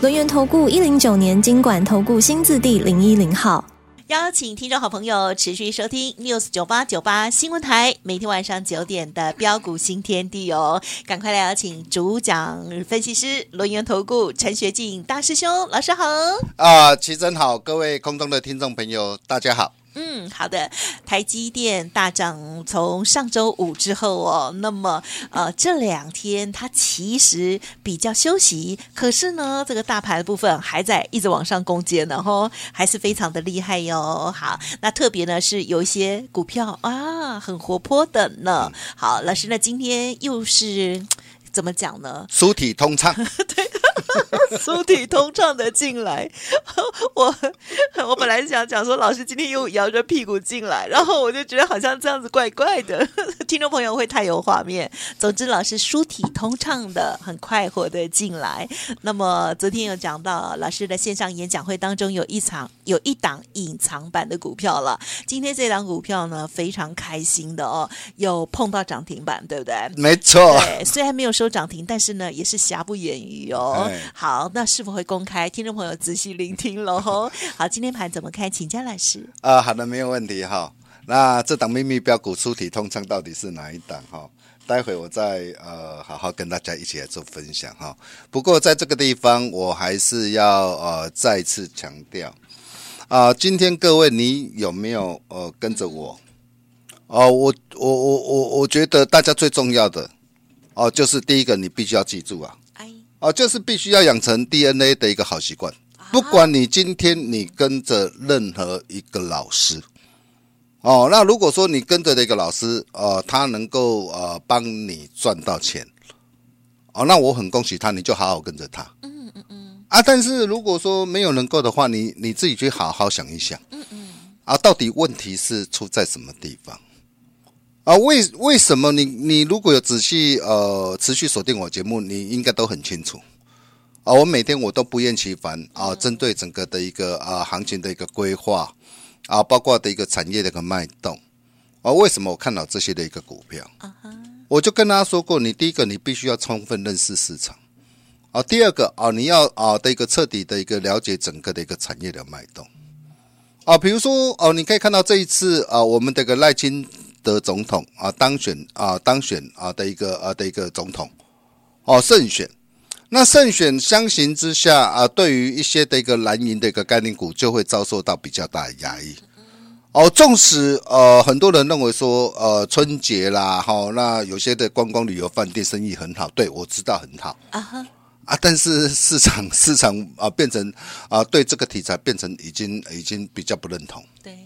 轮源投顾一零九年金管投顾新字第零一零号。邀请听众好朋友持续收听 News 九八九八新闻台，每天晚上九点的标股新天地哦，赶快来邀请主讲分析师轮源投顾陈学进大师兄老师好啊，齐真好，各位空中的听众朋友大家好。嗯，好的。台积电大涨，从上周五之后哦，那么呃这两天它其实比较休息，可是呢，这个大盘的部分还在一直往上攻坚，然后还是非常的厉害哟。好，那特别呢是有一些股票啊很活泼的呢。好，老师那今天又是怎么讲呢？书体通畅。对。书体通畅的进来，我我本来想讲说，老师今天又摇着屁股进来，然后我就觉得好像这样子怪怪的，听众朋友会太有画面。总之，老师书体通畅的，很快活的进来。那么昨天有讲到，老师的线上演讲会当中有一场有一档隐藏版的股票了。今天这档股票呢，非常开心的哦，有碰到涨停板，对不对？没错。对，虽然没有收涨停，但是呢，也是瑕不掩瑜哦。好，那是否会公开？听众朋友仔细聆听喽。好，今天盘怎么开？请江老师。啊、呃，好的，没有问题哈。那这档秘密标股出体通畅到底是哪一档哈？待会我再呃好好跟大家一起来做分享哈。不过在这个地方，我还是要呃再次强调啊、呃，今天各位你有没有呃跟着我？哦、呃，我我我我我觉得大家最重要的哦、呃，就是第一个你必须要记住啊。哦，就是必须要养成 DNA 的一个好习惯。不管你今天你跟着任何一个老师，哦，那如果说你跟着的一个老师，呃，他能够呃帮你赚到钱，哦，那我很恭喜他，你就好好跟着他。嗯嗯嗯。啊，但是如果说没有能够的话，你你自己去好好想一想。嗯嗯。啊，到底问题是出在什么地方？啊，为为什么你你如果有仔细呃持续锁定我节目，你应该都很清楚。啊。我每天我都不厌其烦啊，针对整个的一个啊行情的一个规划啊，包括的一个产业的一个脉动。啊，为什么我看到这些的一个股票？我就跟大家说过，你第一个你必须要充分认识市场。啊，第二个啊你要啊的一个彻底的一个了解整个的一个产业的脉动。啊，比如说哦，你可以看到这一次啊，我们这个赖清的总统啊当选啊当选啊的一个啊的一个总统。哦胜选，那胜选相形之下啊，对于一些的一个蓝营的一个概念股就会遭受到比较大的压抑。哦。纵使呃很多人认为说呃春节啦哈，那有些的观光旅游饭店生意很好，对我知道很好。啊哈。啊，但是市场 市场啊变成啊对这个题材变成已经已经比较不认同。对。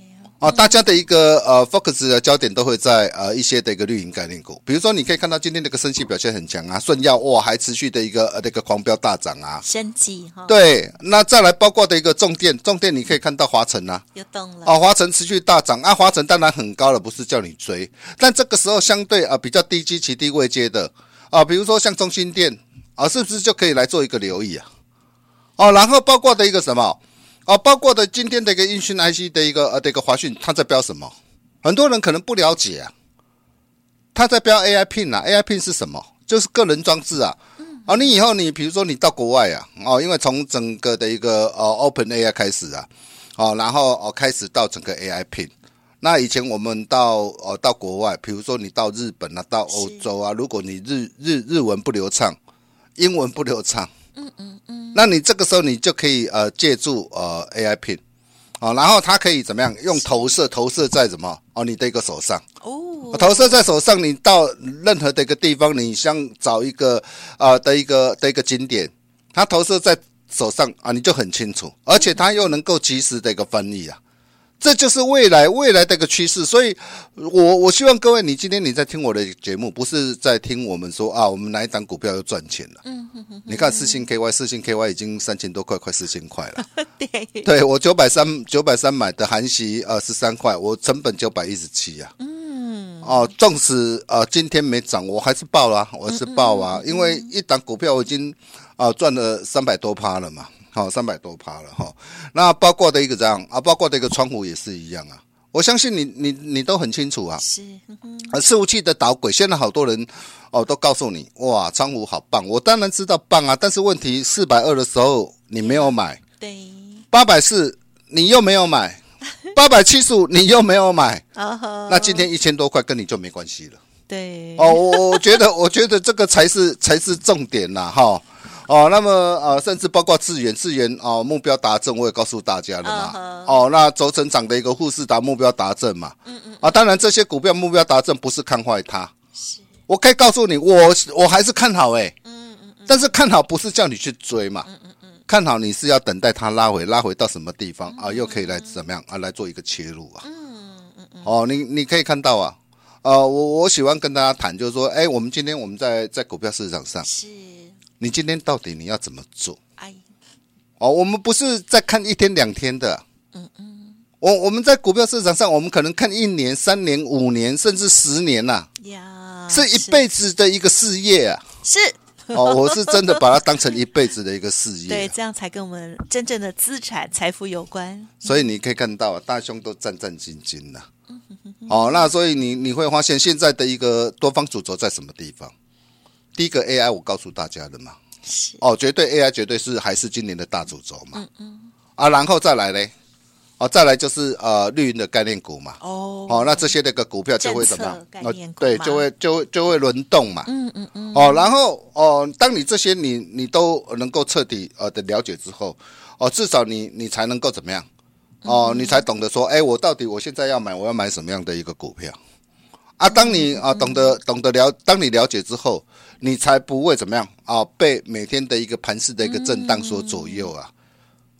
啊，大家的一个呃 focus 的焦点都会在呃一些的一个绿营概念股，比如说你可以看到今天这个升息表现很强啊，顺药哇还持续的一个呃那个狂飙大涨啊，升级哈，对，那再来包括的一个重电，重电你可以看到华晨啊，又动了，啊华晨持续大涨啊，华晨当然很高了，不是叫你追，但这个时候相对啊比较低基期低位接的啊，比如说像中心电啊，是不是就可以来做一个留意啊？哦，然后包括的一个什么？啊，包括的今天的一个音讯 IC 的一个呃的一个华讯，它在标什么？很多人可能不了解啊。它在标 AI Pin 啊，AI Pin 是什么？就是个人装置啊。啊，你以后你比如说你到国外啊，哦，因为从整个的一个呃 Open AI 开始啊，哦，然后哦开始到整个 AI Pin。那以前我们到呃到国外，比如说你到日本啊，到欧洲啊，如果你日日日文不流畅，英文不流畅。嗯嗯嗯，那你这个时候你就可以呃借助呃 AI Pin，啊，然后它可以怎么样用投射投射在什么？哦你的一个手上。哦，投射在手上，你到任何的一个地方，你想找一个啊、呃、的一个的一个景点，它投射在手上啊，你就很清楚，而且它又能够及时的一个翻译啊，这就是未来未来的一个趋势。所以我我希望各位，你今天你在听我的节目，不是在听我们说啊，我们哪一档股票又赚钱了？嗯哼哼。你看四星 KY，四星 KY 已经三千多块，快四千块了。对，对我九百三九百三买的韩系呃十三块，我成本九百一十七呀。嗯。哦，纵使呃今天没涨，我还是报了，我还是报啊，因为一档股票我已经啊赚了三百多趴了嘛。好，三百多趴了哈。那包括的一个这样啊，包括的一个窗户也是一样啊。我相信你，你你都很清楚啊。是，啊，伺服器的导轨，现在好多人哦都告诉你，哇，窗户好棒。我当然知道棒啊，但是问题四百二的时候你没有买，对，八百四你又没有买，八百七十五你又没有买，那今天一千多块跟你就没关系了。对，哦，我我觉得，我觉得这个才是才是重点呐，哈。哦，那么呃，甚至包括智源，智源哦，目标达成，我也告诉大家了嘛。Uh huh. 哦，那轴承厂的一个护士达目标达成嘛。嗯嗯。啊，当然这些股票目标达成不是看坏它，是。我可以告诉你，我我还是看好哎、欸。嗯嗯嗯。但是看好不是叫你去追嘛。嗯嗯嗯。看好你是要等待它拉回，拉回到什么地方啊？又可以来怎么样啊？来做一个切入啊。嗯嗯嗯。哦，你你可以看到啊，呃，我我喜欢跟大家谈，就是说，哎，我们今天我们在在股票市场上是。你今天到底你要怎么做？哎，哦，我们不是在看一天两天的，嗯嗯，我我们在股票市场上，我们可能看一年、三年、五年，甚至十年呐，呀，是一辈子的一个事业啊，是，哦，我是真的把它当成一辈子的一个事业，对，这样才跟我们真正的资产财富有关。所以你可以看到，大兄都战战兢兢的，哦，那所以你你会发现现在的一个多方主轴在什么地方？第一个 AI，我告诉大家的嘛，是。哦，绝对 AI 绝对是还是今年的大主轴嘛，嗯嗯，啊，然后再来嘞，哦，再来就是呃绿营的概念股嘛，哦，哦，那这些那个股票就会怎么？样？哦，对，就会就会就会轮动嘛，嗯嗯嗯，哦，然后哦，当你这些你你都能够彻底呃的了解之后，哦，至少你你才能够怎么样？哦，你才懂得说，哎，我到底我现在要买，我要买什么样的一个股票？啊，当你啊懂得懂得了，当你了解之后，你才不会怎么样啊，被每天的一个盘势的一个震荡所左右啊。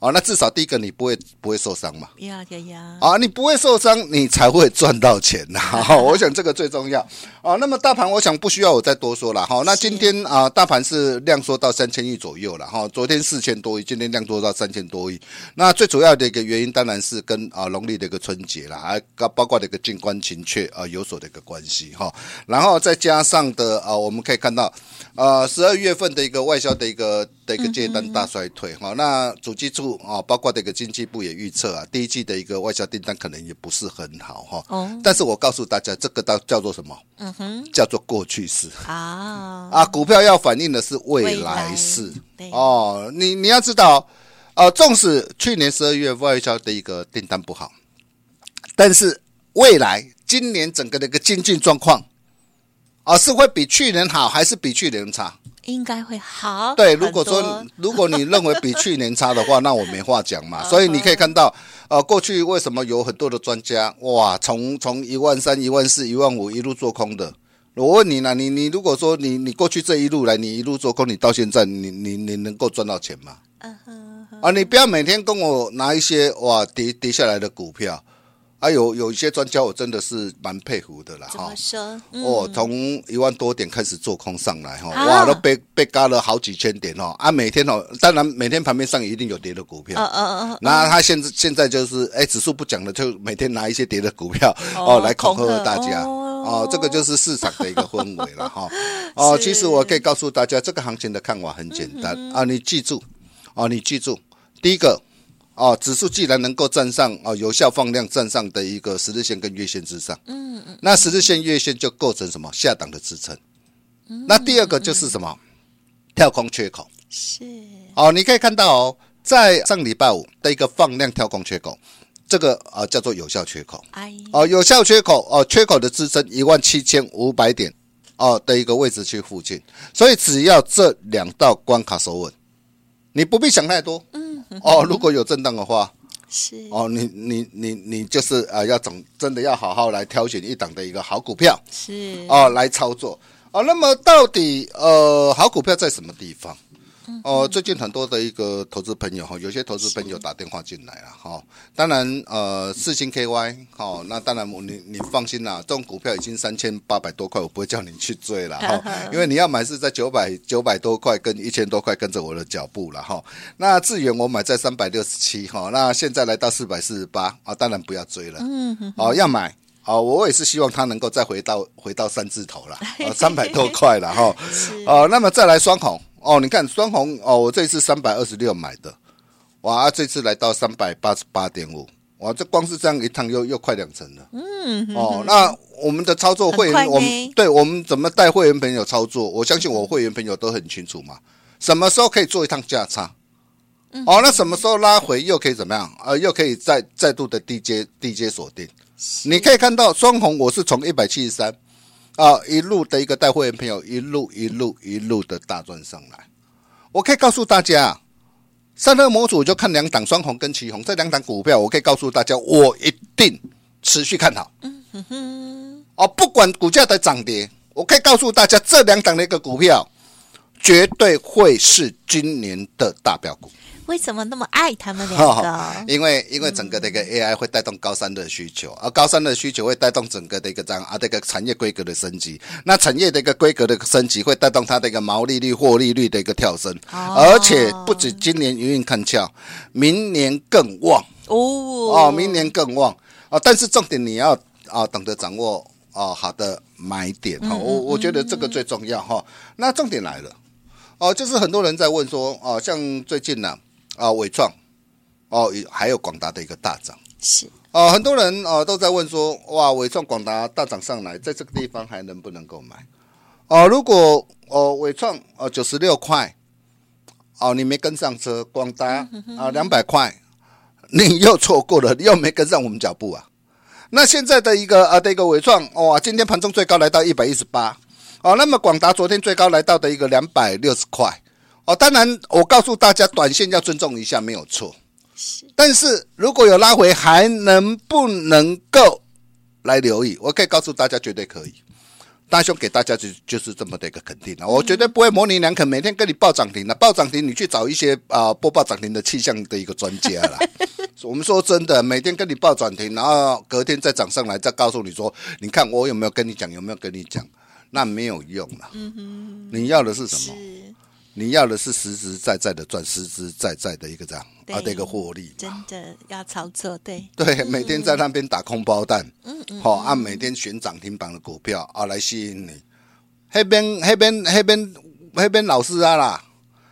哦，那至少第一个你不会不会受伤嘛？呀呀呀！啊，你不会受伤，你才会赚到钱呐！哈，我想这个最重要。啊，那么大盘，我想不需要我再多说了哈。那今天啊，大盘是量缩到三千亿左右了哈。昨天四千多亿，今天量缩到三千多亿。那最主要的一个原因，当然是跟啊农历的一个春节啦，还包括的一个静观情却啊有所的一个关系哈。然后再加上的啊，我们可以看到，呃，十二月份的一个外销的一个的一个接单大衰退哈。那主计处。啊，包括这个经济部也预测啊，第一季的一个外销订单可能也不是很好哈。哦。但是我告诉大家，这个叫叫做什么？嗯哼，叫做过去式啊。啊，股票要反映的是未来式。哦，你你要知道，呃，纵使去年十二月外销的一个订单不好，但是未来今年整个的一个经济状况，啊，是会比去年好，还是比去年差？应该会好。对，如果说如果你认为比去年差的话，那我没话讲嘛。所以你可以看到，呃，过去为什么有很多的专家哇，从从一万三、一万四、一万五一路做空的？我问你呢，你你如果说你你过去这一路来，你一路做空，你到现在你你你能够赚到钱吗？嗯哼啊，你不要每天跟我拿一些哇跌跌下来的股票。啊，有有一些专家，我真的是蛮佩服的啦，哈。嗯、哦，从一万多点开始做空上来，哈、啊，哇，都被被嘎了好几千点哦。啊，每天哦，当然每天盘面上一定有跌的股票。嗯嗯嗯。那他现在现在就是，哎，指数不讲了，就每天拿一些跌的股票哦，哦来恐吓大家。哦，哦，这个就是市场的一个氛围了，哈。哦，其实我可以告诉大家，这个行情的看法很简单、嗯、啊，你记住，哦，你记住，第一个。哦，指数既然能够站上哦，有效放量站上的一个十日线跟月线之上，嗯嗯，那十日线、月线就构成什么下档的支撑。嗯，那第二个就是什么跳空缺口是哦，你可以看到哦，在上礼拜五的一个放量跳空缺口，这个啊叫做有效缺口。哎，哦，有效缺口哦，缺口的支撑一万七千五百点哦的一个位置区附近，所以只要这两道关卡守稳，你不必想太多。嗯。哦，如果有震荡的话，是哦，你你你你就是啊，要总真的要好好来挑选一档的一个好股票，是哦，来操作哦。那么到底呃，好股票在什么地方？哦，最近很多的一个投资朋友哈，有些投资朋友打电话进来了哈。当然，呃，四星 KY 哦，那当然你你放心啦，这种股票已经三千八百多块，我不会叫你去追了哈，因为你要买是在九百九百多块跟一千多块，跟着我的脚步了哈。那智远我买在三百六十七哈，那现在来到四百四十八啊，当然不要追了，嗯，哦，要买。哦，我也是希望它能够再回到回到三字头了，哦，三百多块了哈。哦，那么再来双红哦，你看双红哦，我这次三百二十六买的，哇，这次来到三百八十八点五，哇，这光是这样一趟又又快两成了。嗯，哦，那我们的操作会员，我们对我们怎么带会员朋友操作？我相信我会员朋友都很清楚嘛，什么时候可以做一趟价差？哦，那什么时候拉回又可以怎么样？呃，又可以再再度的低阶低阶锁定。你可以看到双红，我是从一百七十三啊一路的一个带会员朋友一路一路一路的大赚上来。我可以告诉大家，三热模组就看两档双红跟旗红这两档股票，我可以告诉大家，我一定持续看好。嗯哼哼。哦，不管股价的涨跌，我可以告诉大家，这两档的一个股票绝对会是今年的大标股。为什么那么爱他们两个？哦、因为因为整个的一个 AI 会带动高三的需求，而高三的需求会带动整个的一个这样啊这个产业规格的升级。那产业的一个规格的升级会带动它的一个毛利率、获利率的一个跳升。哦、而且不止今年营运看俏，明年更旺哦哦，明年更旺啊！但是重点你要啊懂得掌握哦好的买点哈，我我觉得这个最重要哈。那重点来了哦，就是很多人在问说哦，像最近呢。啊，纬创哦，还有广达的一个大涨是哦，很多人哦都在问说，哇，伟创、广达大涨上来，在这个地方还能不能够买？哦，如果哦伟创哦九十六块哦，你没跟上车，广达啊两百块，你又错过了，你 又没跟上我们脚步啊。那现在的一个啊的一个伟创哇，今天盘中最高来到一百一十八哦，那么广达昨天最高来到的一个两百六十块。哦，当然，我告诉大家，短线要尊重一下，没有错。是，但是如果有拉回，还能不能够来留意？我可以告诉大家，绝对可以。大兄给大家就就是这么的一个肯定了，我绝对不会模棱两可，每天跟你报涨停的，报涨停你去找一些啊、呃、播报涨停的气象的一个专家了。我们说真的，每天跟你报涨停，然后隔天再涨上来，再告诉你说，你看我有没有跟你讲，有没有跟你讲，那没有用了。嗯哼，你要的是什么？你要的是实实在在的赚，实实在在的一个这样啊的一个获利，真的要操作，对。对，每天在那边打空包弹，嗯嗯，好按每天选涨停板的股票啊来吸引你，那边那边那边那边老师啊啦，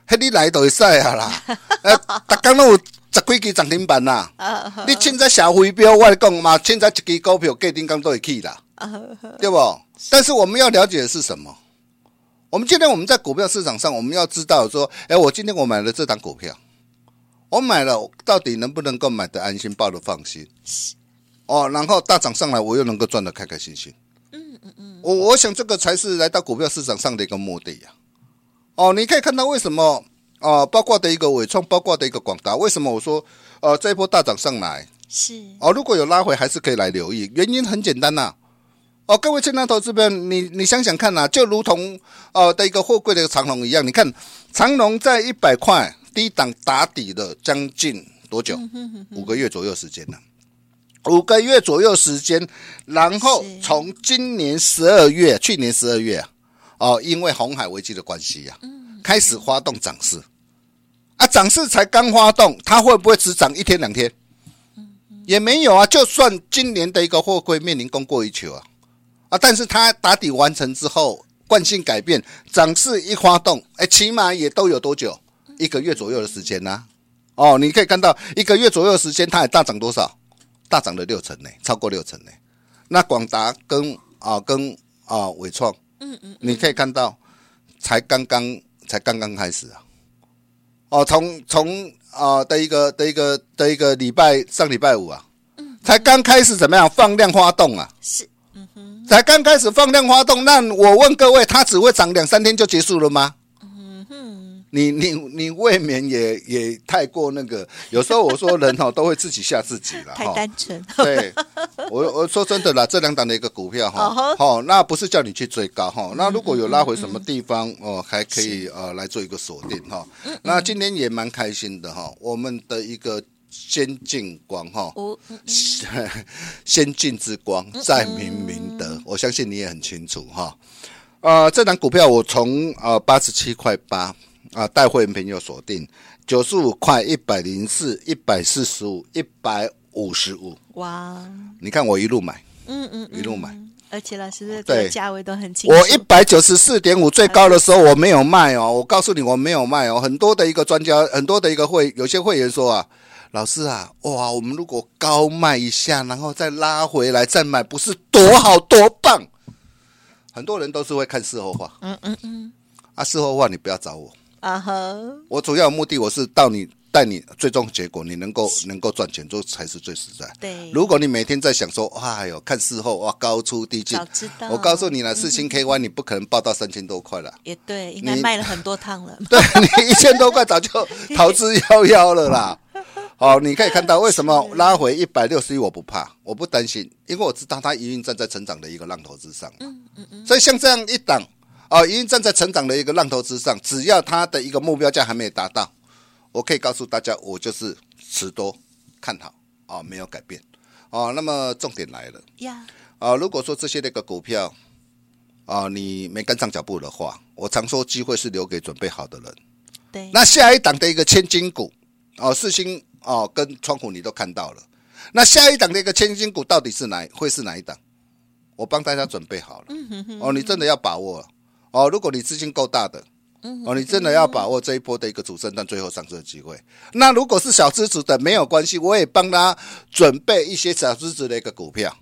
那你来都会使啊啦，呃，大家都有十几支涨停板啦，你现在小飞镖，我来讲嘛，现在一支股票隔天刚都会去啦，对不？但是我们要了解的是什么？我们今天我们在股票市场上，我们要知道说，哎，我今天我买了这档股票，我买了，到底能不能够买得安心，抱得放心？哦，然后大涨上来，我又能够赚得开开心心。嗯嗯嗯，我我想这个才是来到股票市场上的一个目的呀。哦，你可以看到为什么啊？包括的一个伟创，包括的一个广达，为什么我说呃这一波大涨上来是哦？如果有拉回，还是可以来留意。原因很简单呐。哦，各位亲爱的投资朋友，你你想想看呐、啊，就如同呃的一个货柜的长龙一样，你看长龙在一百块低档打底了将近多久？五个月左右时间呢？五个月左右时间，然后从今年十二月，去年十二月啊，哦，因为红海危机的关系呀、啊，开始发动涨势啊，涨势才刚发动，它会不会只涨一天两天？也没有啊，就算今年的一个货柜面临供过于求啊。啊！但是它打底完成之后，惯性改变，涨势一发动，哎，起码也都有多久？一个月左右的时间呢、啊？哦，你可以看到一个月左右的时间，它也大涨多少？大涨了六成呢，超过六成呢。那广达跟啊跟啊伟创，嗯嗯，你可以看到，才刚刚才刚刚开始啊。哦，从从啊的一个的一个的一个礼拜上礼拜五啊，才刚开始怎么样放量发动啊？是。才刚开始放量发动，那我问各位，它只会涨两三天就结束了吗？嗯哼，你你你未免也也太过那个。有时候我说人哈都会自己吓自己了，太单纯。对，我我说真的啦，这两档的一个股票哈，好、uh 那不是叫你去追高哈。那如果有拉回什么地方哦、还可以呃来做一个锁定哈。那今天也蛮开心的哈，我们的一个先进光哈，先进之光在明明德，我相信你也很清楚哈。呃，这档股票我从呃八十七块八啊带会员朋友锁定九十五块一百零四一百四十五一百五十五哇！你看我一路买，嗯嗯，嗯一路买，而且老师的这个价位都很清楚。我一百九十四点五最高的时候我没有卖哦，我告诉你我没有卖哦。很多的一个专家，很多的一个会，有些会员说啊，老师啊，哇，我们如果高卖一下，然后再拉回来再买，不是多好多棒？很多人都是会看事后话，嗯嗯嗯，啊，事后话你不要找我，啊哈、uh，huh. 我主要的目的我是到你带你最终结果，你能够能够赚钱，这才是最实在。对，如果你每天在想说，哎呦，看事后哇，高出低进，我告诉你了，四星 KY 你不可能报到三千多块了，也对，应该卖了很多趟了，对你一千多块早就 逃之夭夭了啦。好，你可以看到为什么拉回一百六十一，我不怕，我不担心，因为我知道它一定站在成长的一个浪头之上。嗯嗯嗯。所以像这样一档，啊，一定站在成长的一个浪头之上，只要它的一个目标价还没有达到，我可以告诉大家，我就是持多看好啊，没有改变。啊，那么重点来了呀。啊，如果说这些那个股票啊，你没跟上脚步的话，我常说机会是留给准备好的人。对。那下一档的一个千金股，哦，四星。哦，跟窗户你都看到了，那下一档的一个千金股到底是哪？会是哪一档？我帮大家准备好了。哦，你真的要把握哦。如果你资金够大的，哦，你真的要把握这一波的一个主升段最后上车的机会。那如果是小资子的，没有关系，我也帮他准备一些小资子的一个股票。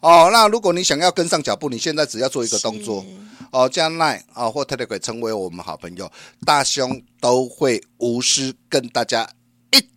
哦，那如果你想要跟上脚步，你现在只要做一个动作，哦，加 Line 啊或 Telegram 成为我们好朋友，大兄都会无私跟大家。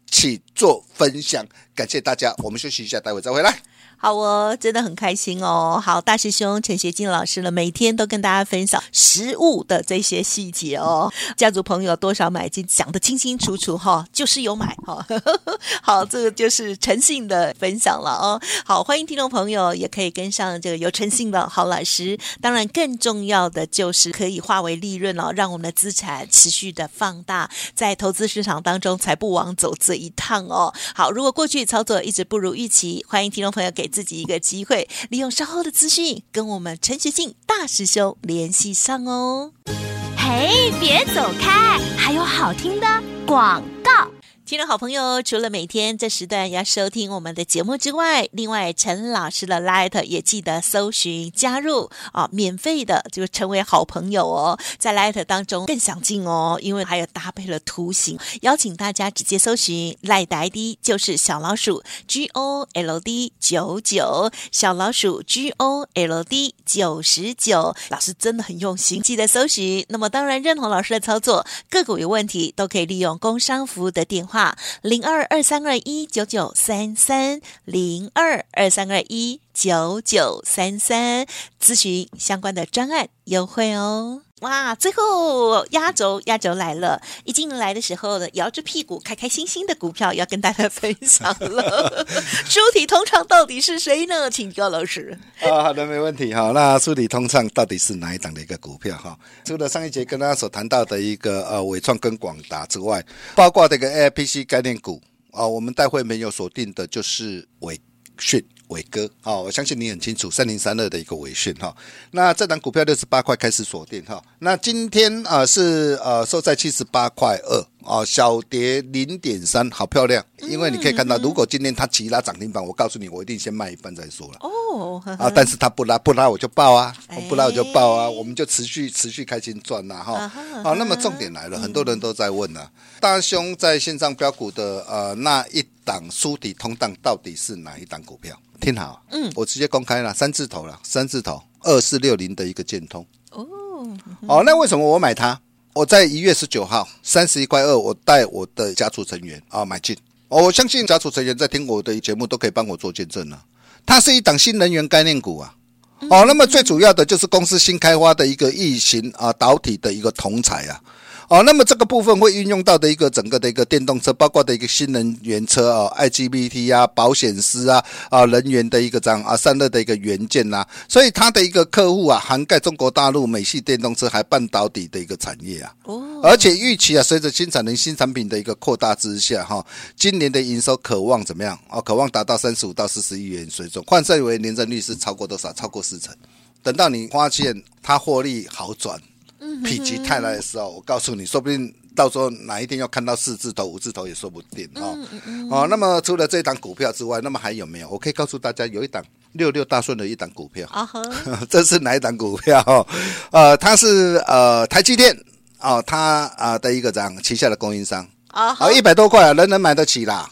请做分享，感谢大家。我们休息一下，待会再回来。好哦，真的很开心哦。好，大师兄陈学进老师呢，每天都跟大家分享实物的这些细节哦。家族朋友多少买进，讲得清清楚楚哈、就是有买哈。好，这个就是诚信的分享了哦。好，欢迎听众朋友也可以跟上这个有诚信的好老师。当然，更重要的就是可以化为利润哦，让我们的资产持续的放大，在投资市场当中才不枉走这一趟哦。好，如果过去操作一直不如预期，欢迎听众朋友给。自己一个机会，利用稍后的资讯跟我们陈学敬大师兄联系上哦。嘿，别走开，还有好听的广。听众好朋友，除了每天这时段要收听我们的节目之外，另外陈老师的 Light 也记得搜寻加入啊，免费的就成为好朋友哦，在 Light 当中更详尽哦，因为还有搭配了图形，邀请大家直接搜寻 Light ID 就是小老鼠 G O L D 九九，小老鼠 G O L D 九十九，老师真的很用心，记得搜寻。那么当然认同老师的操作，个股有问题都可以利用工商服务的电话。零二二三二一九九三三零二二三二一九九三三，咨询相关的专案优惠哦。哇，最后压轴压轴来了！一进来的时候呢，摇着屁股开开心心的股票要跟大家分享了。书体通畅到底是谁呢？请教老师。啊，好的，没问题哈。那书体通畅到底是哪一档的一个股票哈？除了上一节跟大家所谈到的一个呃伟创跟广达之外，包括这个 AIPC 概念股啊，我们待会没有锁定的就是伟讯。伟哥，好，我相信你很清楚三零三二的一个尾讯哈。那这档股票六十八块开始锁定哈。那今天啊是呃收在七十八块二啊，小跌零点三，好漂亮。因为你可以看到，如果今天它急拉涨停板，我告诉你，我一定先卖一半再说了。哦，啊，但是它不拉不拉我就爆啊，不拉我就爆啊，我们就持续持续开心赚呐哈。好，那么重点来了，很多人都在问呢，大兄在线上标股的呃那一档书底通档到底是哪一档股票？听好，嗯，我直接公开了三字头了，三字头二四六零的一个建通。哦，哦，那为什么我买它？我在一月十九号三十一块二，我带我的家族成员啊买进，哦，我相信家族成员在听我的节目都可以帮我做见证了，它是一档新能源概念股啊，哦，那么最主要的就是公司新开发的一个异形啊导体的一个铜材啊。哦，那么这个部分会运用到的一个整个的一个电动车，包括的一个新能源车啊、哦、IGBT 啊、保险丝啊、啊人员的一个这样啊、散热的一个元件呐、啊，所以它的一个客户啊，涵盖中国大陆、美系电动车还半导体的一个产业啊。哦。而且预期啊，随着新产能、新产品的一个扩大之下，哈，今年的营收渴望怎么样？哦，可望达到三十五到四十亿元水准，换算为年增率是超过多少？超过四成。等到你发现它获利好转，否极泰来的时候，我告诉你，说不定到时候哪一天要看到四字头、五字头也说不定哦。哦，那么除了这档股票之外，那么还有没有？我可以告诉大家，有一档六六大顺的一档股票。啊哈，这是哪一档股票？呃，它是呃台积电哦，它啊的一个这样旗下的供应商。啊，好，一百多块啊，人人买得起啦。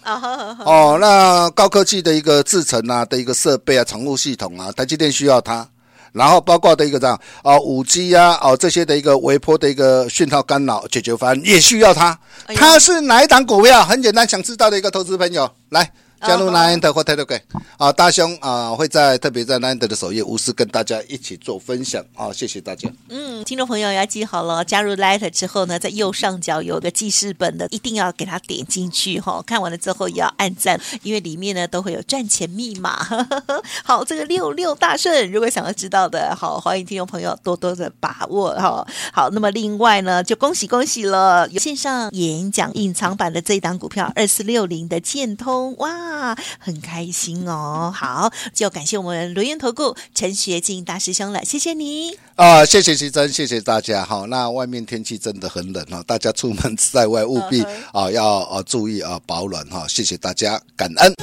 哦，那高科技的一个制程啊的一个设备啊，宠物系统啊，台积电需要它。然后包括的一个这样啊，五 G 啊，哦这些的一个微波的一个讯号干扰解决方案也需要它。它是哪一档股票？很简单，想知道的一个投资朋友来。加入 Line 或 Telegram 啊，大兄啊会在特别在 Line 的首页无私跟大家一起做分享啊，谢谢大家。嗯，听众朋友要记好了，加入 Line 之后呢，在右上角有个记事本的，一定要给它点进去哈。看完了之后也要按赞，因为里面呢都会有赚钱密码。好，这个六六大顺，如果想要知道的，好，欢迎听众朋友多多的把握哈。好，那么另外呢，就恭喜恭喜了，有线上演讲隐藏版的这一档股票二四六零的建通哇。啊，很开心哦！好，就感谢我们轮源投顾陈学进大师兄了，谢谢你啊，谢谢徐真，谢谢大家。好，那外面天气真的很冷哦，大家出门 在外务必啊要啊注意啊保暖哈，谢谢大家，感恩。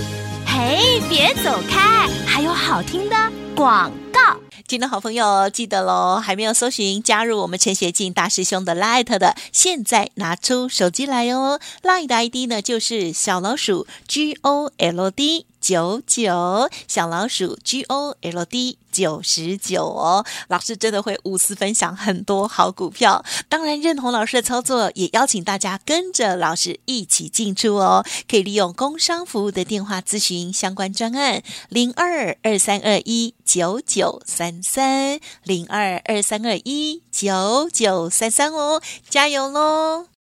嘿，别走开，还有好听的广告。新的好朋友记得喽，还没有搜寻加入我们陈学进大师兄的 Light 的，现在拿出手机来哦，Light 的 ID 呢就是小老鼠 G O L D。九九小老鼠 G O L D 九十九哦，老师真的会无私分享很多好股票，当然认同老师的操作，也邀请大家跟着老师一起进出哦。可以利用工商服务的电话咨询相关专案零二二三二一九九三三零二二三二一九九三三哦，加油喽！